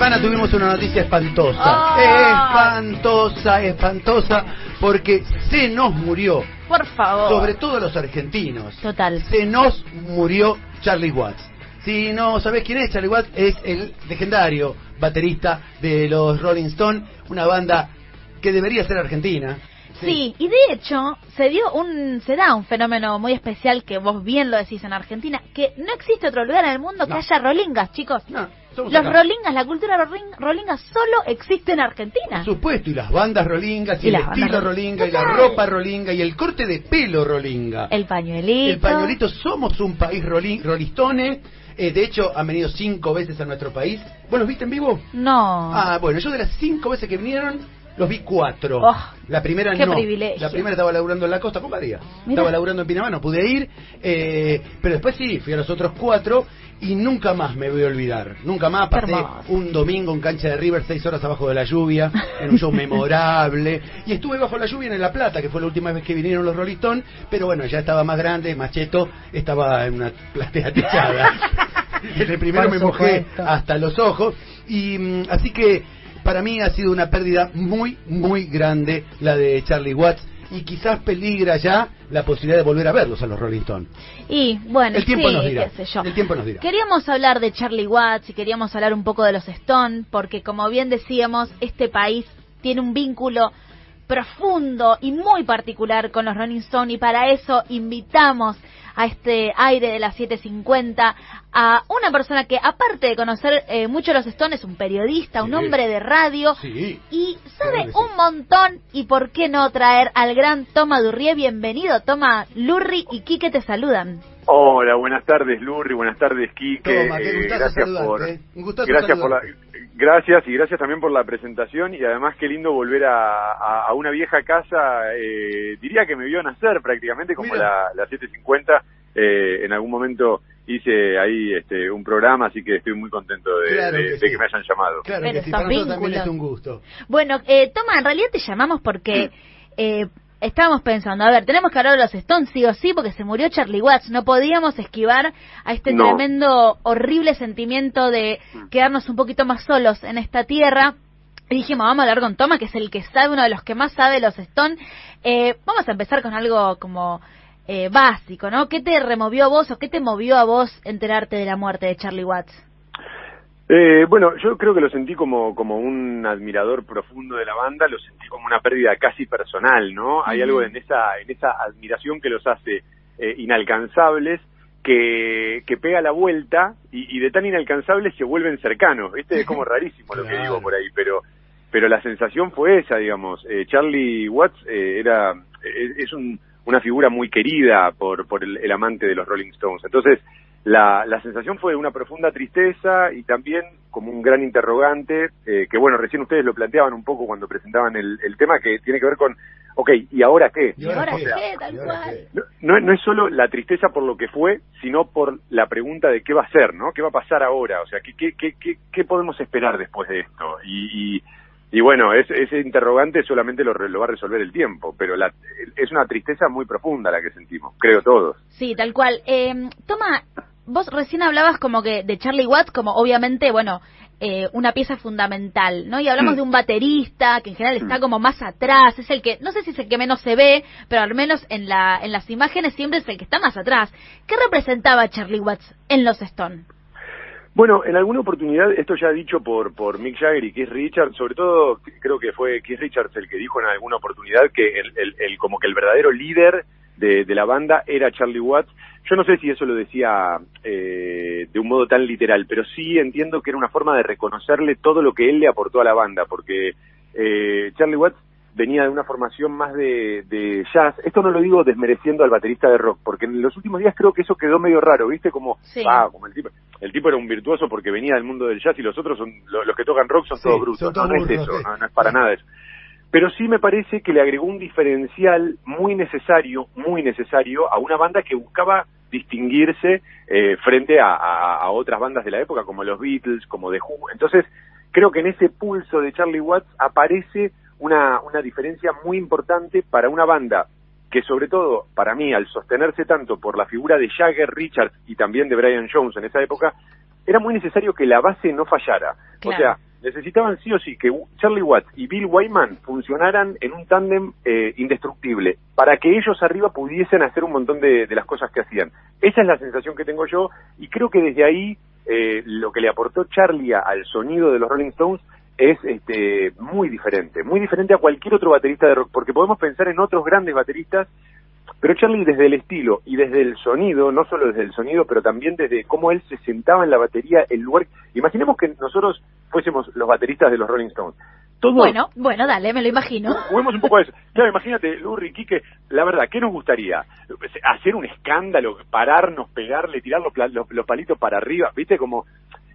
semana tuvimos una noticia espantosa. Ah. Espantosa, espantosa, porque se nos murió, Por favor. sobre todo los argentinos, Total. se nos murió Charlie Watts. Si no sabés quién es, Charlie Watts es el legendario baterista de los Rolling Stones, una banda que debería ser argentina. Sí, y de hecho se dio un se da un fenómeno muy especial que vos bien lo decís en Argentina, que no existe otro lugar en el mundo que haya rolingas, chicos. No, somos Los acá. rolingas, la cultura roling- rolinga solo existe en Argentina. Por supuesto, y las bandas rolingas, y, Y el estilo ro- rolinga, y la ropa rolinga, y el corte de pelo rolinga. El pañuelito. El pañuelito, somos un país rolin, rolistone. Eh, de hecho, han venido cinco veces a nuestro país. ¿Vos los viste en vivo? No. Ah, bueno, yo de las cinco veces que vinieron, los vi cuatro. Oh, la primera qué no. privilegio. La primera estaba laburando en la costa, compadría. Mira. Estaba laburando en Pinamar, no pude ir. eh, pero después sí, fui a los otros cuatro y nunca más me voy a olvidar. Nunca más pasé un domingo en cancha de River, seis horas abajo de la lluvia, en un show memorable. Y estuve bajo la lluvia en La Plata, que fue la última vez que vinieron los Rolling Pero bueno, ya estaba más grande, más cheto, estaba en una platea techada. en el primero me mojé hasta los ojos. Y mm, así que para mí ha sido una pérdida muy, muy grande la de Charlie Watts. Y quizás peligra ya la posibilidad de volver a verlos a los Rolling Stones. Y bueno, El tiempo sí, nos dirá. qué sé yo. El tiempo nos dirá. Queríamos hablar de Charlie Watts y queríamos hablar un poco de los Stone, porque como bien decíamos, este país tiene un vínculo profundo y muy particular con los Rolling Stone y para eso invitamos a este aire de las 750 a una persona que aparte de conocer eh, mucho los Stone es un periodista, un hombre de radio Sí. y sabe Claro que sí. un montón y por qué no traer al gran Toma Durrié, bienvenido Toma, Lurri y Quique te saludan. Hola, buenas tardes Lurri, buenas tardes Quique. Toma, qué Eh, gustazo gracias por eh. Gracias por la gracias y gracias también por la presentación y además qué lindo volver a, a- a una vieja casa. eh, diría que me vio nacer prácticamente como Mira. la, la 750. eh, en algún momento hice ahí este, un programa, así que estoy muy contento de, Claro de- que de sí. que me hayan llamado. Claro Pero que sí, estos para nosotros también es un gusto. Bueno, eh, Toma, en realidad te llamamos porque eh, estábamos pensando, a ver, tenemos que hablar de los Stones sí o sí porque se murió Charlie Watts, no podíamos esquivar a este No. tremendo, horrible sentimiento de quedarnos un poquito más solos en esta tierra. Y dijimos, vamos a hablar con Toma, que es el que sabe, uno de los que más sabe los Stones. Eh, vamos a empezar con algo como eh, básico, ¿no? ¿Qué te removió a vos o qué te movió a vos enterarte de la muerte de Charlie Watts? Eh, bueno, yo creo que lo sentí como, como un admirador profundo de la banda, lo sentí como una pérdida casi personal, ¿no? Hay algo en esa, en esa admiración que los hace eh, inalcanzables, que, que pega la vuelta y, y de tan inalcanzables se vuelven cercanos, ¿viste? Es como rarísimo lo que Claro. digo por ahí, pero pero la sensación fue esa, digamos. Eh, Charlie Watts eh, era es, es un- una figura muy querida por, por el, el amante de los Rolling Stones. Entonces, la, la sensación fue de una profunda tristeza y también como un gran interrogante, eh, que bueno, recién ustedes lo planteaban un poco cuando presentaban el, el tema, que tiene que ver con, ok, ¿y ahora qué? ¿Y ahora qué? qué? Tal ¿Y ahora cual. No, no, es solo la tristeza por lo que fue, sino por la pregunta de qué va a ser, ¿no? ¿Qué va a pasar ahora? O sea, ¿qué, qué, qué, qué, qué podemos esperar después de esto? Y, y, y bueno, es- ese interrogante solamente lo, re- lo va a resolver el tiempo, pero la, es una tristeza muy profunda la que sentimos, creo todos. Sí, tal cual. Eh, toma, vos recién hablabas como que de Charlie Watts como obviamente, bueno, eh, una pieza fundamental, ¿no? Y hablamos Mm. de un baterista que en general está Mm. como más atrás, es el que, no sé si es el que menos se ve, pero al menos en, la, en las imágenes siempre es el que está más atrás. ¿Qué representaba Charlie Watts en los Stone? Bueno, en alguna oportunidad, esto ya dicho por, por Mick Jagger y Keith Richards, sobre todo creo que fue Keith Richards el que dijo en alguna oportunidad que el, el- el- como que el verdadero líder de, de la banda era Charlie Watts. Yo no sé si eso lo decía eh, de un modo tan literal, pero sí entiendo que era una forma de reconocerle todo lo que él le aportó a la banda, porque eh, Charlie Watts venía de una formación más de, de jazz. Esto no lo digo desmereciendo al baterista de rock, porque en los últimos días creo que eso quedó medio raro, ¿viste? Como, Sí. ah, como el tipo, el tipo era un virtuoso porque venía del mundo del jazz y los otros son, lo- los que tocan rock son Sí, todos brutos. son todos no, no es eso, sí. no, no es para nada eso. Pero sí me parece que le agregó un diferencial muy necesario, muy necesario a una banda que buscaba distinguirse eh, frente a, a- a otras bandas de la época, como los Beatles, como The Who. Entonces, creo que en ese pulso de Charlie Watts aparece una, una diferencia muy importante para una banda que sobre todo, para mí, al sostenerse tanto por la figura de Jagger, Richards y también de Brian Jones en esa época, era muy necesario que la base no fallara. Claro. O sea, necesitaban sí o sí que Charlie Watts y Bill Wyman funcionaran en un tándem eh, indestructible para que ellos arriba pudiesen hacer un montón de, de, las cosas que hacían. Esa es la sensación que tengo yo y creo que desde ahí eh, lo que le aportó Charlie al sonido de los Rolling Stones es este, muy diferente, muy diferente a cualquier otro baterista de rock, porque podemos pensar en otros grandes bateristas pero Charlie desde el estilo y desde el sonido, no solo desde el sonido, pero también desde cómo él se sentaba en la batería, el lugar... Imaginemos que nosotros fuésemos los bateristas de los Rolling Stones. bueno, bueno, dale, me lo imagino. Juguemos un poco a eso. Claro, imagínate, Lurri, Quique, la verdad, ¿qué nos gustaría? Hacer un escándalo, pararnos, pegarle, tirar los, palitos para arriba, ¿viste? Como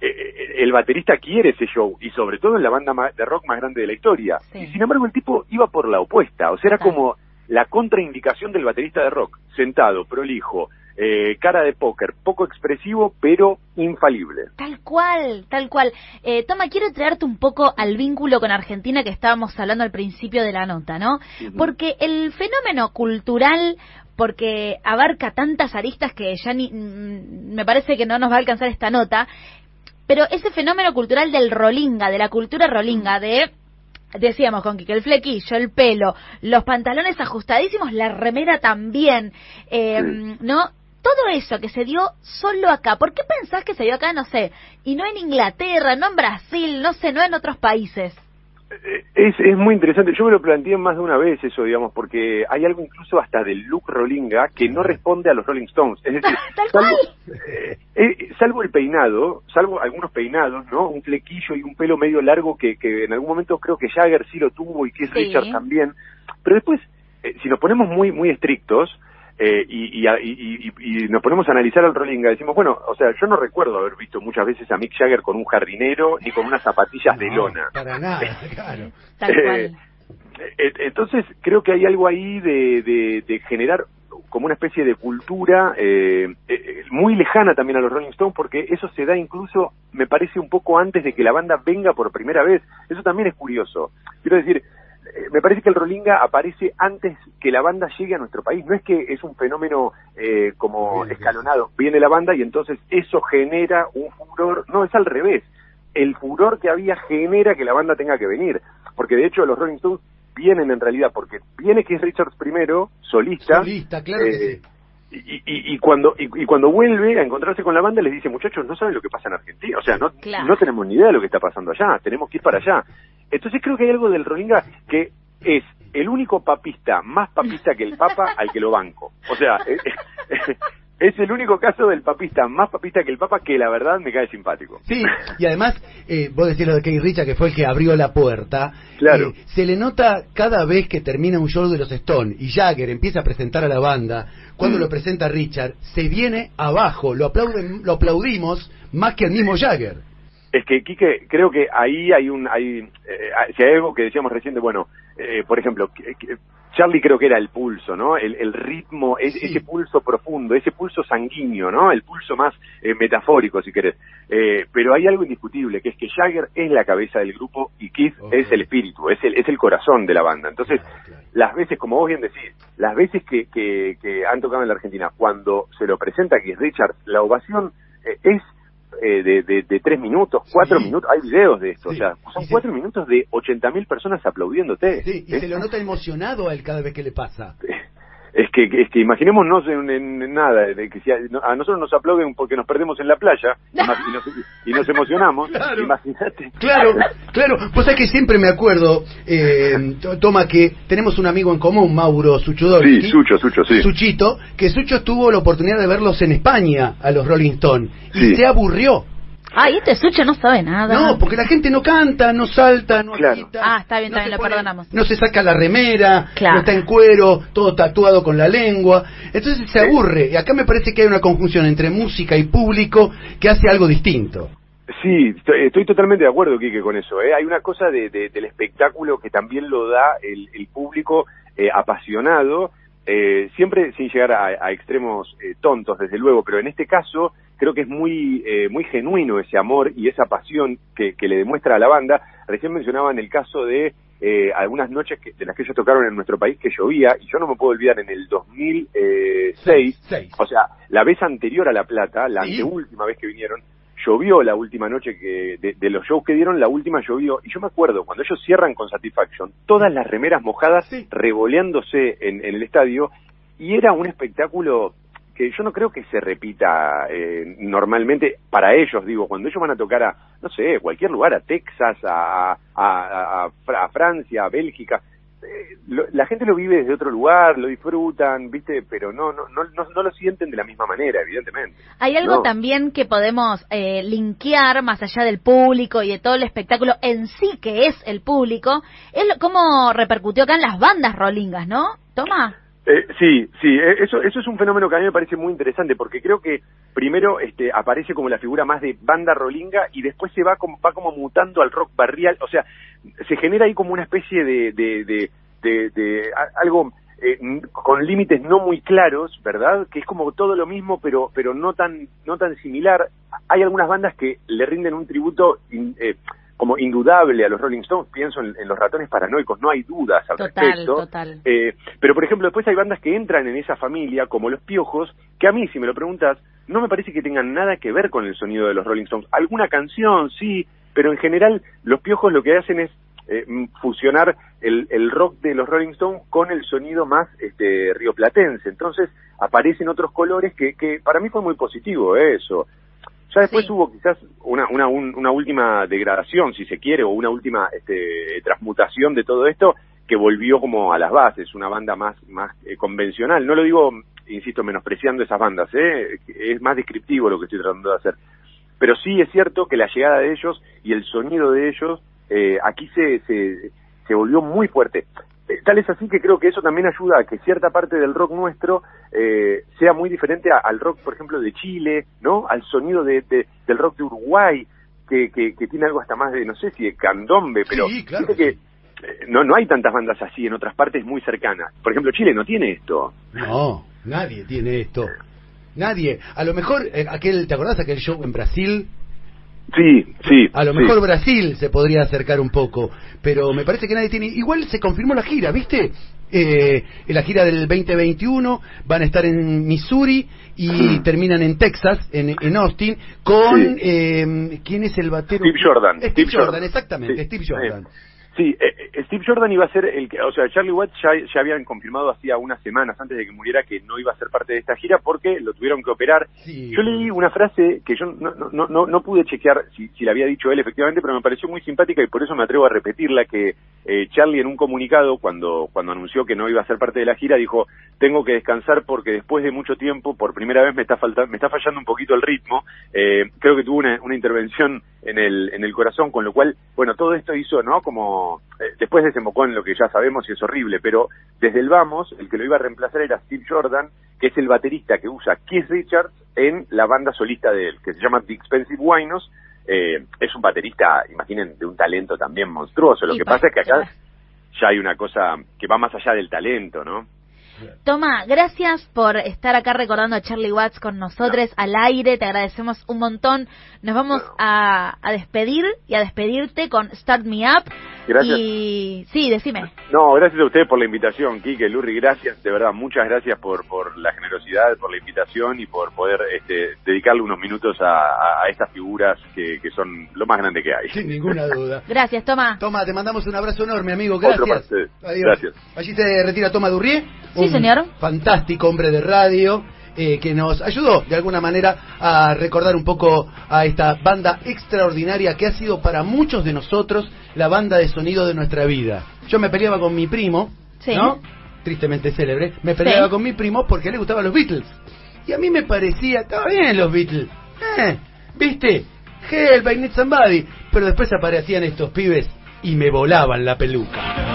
eh, eh, el baterista quiere ese show, y sobre todo en la banda de rock más grande de la historia. Y sin embargo el tipo iba por la opuesta, o sea, era como la contraindicación del baterista de rock, sentado, prolijo, eh, cara de póker, poco expresivo, pero infalible. Tal cual, tal cual. Eh, Toma, quiero traerte un poco al vínculo con Argentina que estábamos hablando al principio de la nota, ¿no? Porque el fenómeno cultural porque abarca tantas aristas que ya ni, mm, me parece que no nos va a alcanzar esta nota, pero ese fenómeno cultural del rolinga, de la cultura rolinga, de decíamos con que el flequillo, el pelo, los pantalones ajustadísimos, la remera también, eh, ¿no? Todo eso que se dio solo acá, ¿por qué pensás que se dio acá, no sé, y no en Inglaterra, no en Brasil, no sé, no en otros países? Es, es muy interesante, yo me lo planteé más de una vez eso, digamos, porque hay algo incluso hasta del look Rollinga que no responde a los Rolling Stones. Es decir, salvo, eh, eh, salvo, el peinado, salvo algunos peinados, ¿no? Un flequillo y un pelo medio largo que, que en algún momento creo que Jagger sí lo tuvo y Keith Richards también. Pero después, eh, si nos ponemos muy, muy estrictos, eh, y, y, nos ponemos a analizar al Rollinga, decimos, bueno, o sea, yo no recuerdo haber visto muchas veces a Mick Jagger con un jardinero ni con unas zapatillas de lona. Para nada, claro. Eh, eh, entonces, creo que hay algo ahí de, de, generar como una especie de cultura muy lejana también a los Rolling Stones, porque eso se da incluso, me parece, un poco antes de que la banda venga por primera vez. Eso también es curioso. Quiero decir, eh, me parece que el Rolinga aparece antes que la banda llegue a nuestro país. No es que es un fenómeno eh, como escalonado. Viene la banda y entonces eso genera un furor. No, es al revés. El furor que había genera que la banda tenga que venir. Porque de hecho los Rolling Stones vienen en realidad porque viene que es Richards primero, solista. Solista, claro que eh, sí y, y, cuando y, cuando vuelve a encontrarse con la banda les dice muchachos no saben lo que pasa en Argentina o sea no no tenemos ni idea de lo que está pasando allá tenemos que ir para allá entonces creo que hay algo del Rolinga que es el único papista más papista que el Papa al que lo banco. O sea es el único caso del papista más papista que el Papa que la verdad me cae simpático. Sí, y además, eh, vos decís lo de Keith Richard, que fue el que abrió la puerta. Claro. Eh, se le nota cada vez que termina un show de los Stones y Jagger empieza a presentar a la banda, cuando lo presenta Richard, se viene abajo, lo, aplauden, lo aplaudimos más que el mismo Jagger. Es que, Quique, creo que ahí hay un... Hay, eh, si hay algo que decíamos recién bueno, eh, por ejemplo, Charlie creo que era el pulso, ¿no? El, ritmo, ese pulso profundo, ese pulso sanguíneo, ¿no? El pulso más eh, metafórico, si querés. Eh, pero hay algo indiscutible, que es que Jagger es la cabeza del grupo y Keith es el espíritu, es el, es el corazón de la banda. Entonces, las veces, como vos bien decís, las veces que, que, que han tocado en la Argentina, cuando se lo presenta Keith Richards, la ovación eh, es eh, de, de, de, tres minutos, cuatro minutos, hay videos de esto, o sea, son cuatro minutos de ochenta mil personas aplaudiéndote. Sí, y se lo nota emocionado a él cada vez que le pasa. Es que, es que imaginémonos en, en, nada, de que si a, nosotros nos aplauden porque nos perdemos en la playa y nos, emocionamos, claro, imagínate. Claro, claro, pues es que siempre me acuerdo, eh, toma que tenemos un amigo en común, Mauro Suchodolski. Sí, Sucho, Sucho, sí. Suchito, que Sucho tuvo la oportunidad de verlos en España, a los Rolling Stones, y se aburrió Ay, este Sucho no sabe nada. No, porque la gente no canta, no salta, no claro. Ah, está bien, está bien, lo perdonamos. No se saca la remera, no está en cuero, todo tatuado con la lengua. Entonces se aburre. Y acá me parece que hay una conjunción entre música y público que hace algo distinto. Sí, estoy, totalmente de acuerdo, Quique, con eso. ¿eh? Hay una cosa de, del espectáculo que también lo da el, público eh, apasionado, eh, siempre sin llegar a, extremos eh, tontos, desde luego, pero en este caso creo que es muy, eh, muy genuino ese amor y esa pasión que, le demuestra a la banda. Recién mencionaban el caso de eh, algunas noches que, de las que ellos tocaron en nuestro país que llovía, y yo no me puedo olvidar en el 2006, o sea, la vez anterior a La Plata, la última vez que vinieron, llovió la última noche que de, los shows que dieron, la última llovió. Y yo me acuerdo, cuando ellos cierran con Satisfaction, todas las remeras mojadas revoleándose en, el estadio, y era un espectáculo que yo no creo que se repita eh, normalmente para ellos, digo, cuando ellos van a tocar a, no sé, cualquier lugar, a Texas, a, a, a Francia, a Bélgica, eh, la gente lo vive desde otro lugar, lo disfrutan, ¿viste? Pero no, no, no, no, lo sienten de la misma manera, evidentemente. Hay algo también que podemos eh, linkear más allá del público y de todo el espectáculo en sí que es el público, es cómo repercutió acá en las bandas rolingas, ¿no? Toma. Eh, sí, sí, e, eso, eso es un fenómeno que a mí me parece muy interesante porque creo que primero este, aparece como la figura más de banda rolinga y después se va como, va como mutando al rock barrial, o sea, se genera ahí como una especie de, de, de, de, algo eh, con límites no muy claros, ¿verdad? Que es como todo lo mismo, pero pero no tan no tan similar. Hay algunas bandas que le rinden un tributo eh, como indudable a los Rolling Stones, pienso en, los ratones paranoicos, no hay dudas al respecto. Total. Eh, pero por ejemplo, después hay bandas que entran en esa familia, como los Piojos, que a mí, si me lo preguntas, no me parece que tengan nada que ver con el sonido de los Rolling Stones. Alguna canción, sí, pero en general los Piojos lo que hacen es eh, fusionar el, el, rock de los Rolling Stones con el sonido más este, rioplatense. Entonces aparecen otros colores que, que para mí fue muy positivo ¿eh? eso. Ya después hubo quizás una, una, una última degradación, si se quiere, o una última este, transmutación de todo esto que volvió como a las bases, una banda más, más eh, convencional. No lo digo, insisto, menospreciando esas bandas, ¿eh? es más descriptivo lo que estoy tratando de hacer. Pero sí es cierto que la llegada de ellos y el sonido de ellos eh, aquí se, se, se volvió muy fuerte. Eh, tal es así que creo que eso también ayuda a que cierta parte del rock nuestro eh, sea muy diferente al rock, por ejemplo, de Chile, ¿no? Al sonido de, del rock de Uruguay, que, que, tiene algo hasta más de, no sé si de candombe, pero sí, claro. que eh, no, no hay tantas bandas así en otras partes muy cercanas. Por ejemplo, Chile no tiene esto. No, nadie tiene esto. Nadie. A lo mejor, aquel, ¿te acordás aquel show en Brasil? Sí, sí. A lo mejor Brasil se podría acercar un poco, pero me parece que nadie tiene. Igual se confirmó la gira, ¿viste? Eh, la gira del 2021 van a estar en Missouri y terminan en Texas, en, en Austin, con. Eh, ¿Quién es el batero? Steve Jordan. Steve, Jordan, exactamente, Steve Jordan. Sí, eh, eh, Steve Jordan iba a ser el que, o sea, Charlie Watts ya, ya habían confirmado hacía unas semanas antes de que muriera que no iba a ser parte de esta gira porque lo tuvieron que operar. Yo leí una frase que yo no, no, no, no pude chequear si, si la había dicho él efectivamente, pero me pareció muy simpática y por eso me atrevo a repetirla que eh, Charlie en un comunicado cuando, cuando anunció que no iba a ser parte de la gira dijo, tengo que descansar porque después de mucho tiempo, por primera vez me está faltando, me está fallando un poquito el ritmo. Eh, creo que tuvo una, una intervención en el, en el corazón, con lo cual, bueno, todo esto hizo, ¿no? Como eh, después desembocó en lo que ya sabemos y es horrible, pero desde el vamos, el que lo iba a reemplazar era Steve Jordan, que es el baterista que usa Keith Richards en la banda solista de él, que se llama The Expensive Winos. Eh, es un baterista, imaginen, de un talento también monstruoso. Lo que pasa es que acá ya hay una cosa que va más allá del talento, ¿no? Toma, gracias por estar acá recordando a Charlie Watts con nosotros al aire, te agradecemos un montón. Nos vamos a, a despedir y a despedirte con Start Me Up. Gracias. Y sí, decime. No, gracias a ustedes por la invitación, Kike, Lurri, gracias, de verdad, muchas gracias por, por la generosidad, por la invitación y por poder este, dedicarle unos minutos a, a estas figuras que, que, son lo más grande que hay. Sin ninguna duda. gracias, Toma. Toma, te mandamos un abrazo enorme, amigo, gracias. Adiós. Gracias. Allí se retira Toma Durrié. Sí, señor. Fantástico hombre de radio eh, que nos ayudó de alguna manera a recordar un poco a esta banda extraordinaria que ha sido para muchos de nosotros la banda de sonido de nuestra vida. Yo me peleaba con mi primo, ¿no? Tristemente célebre, me peleaba con mi primo porque le gustaban los Beatles. Y a mí me parecía, estaba bien los Beatles. Eh, ¿Viste? Help, I need somebody. Pero después aparecían estos pibes y me volaban la peluca.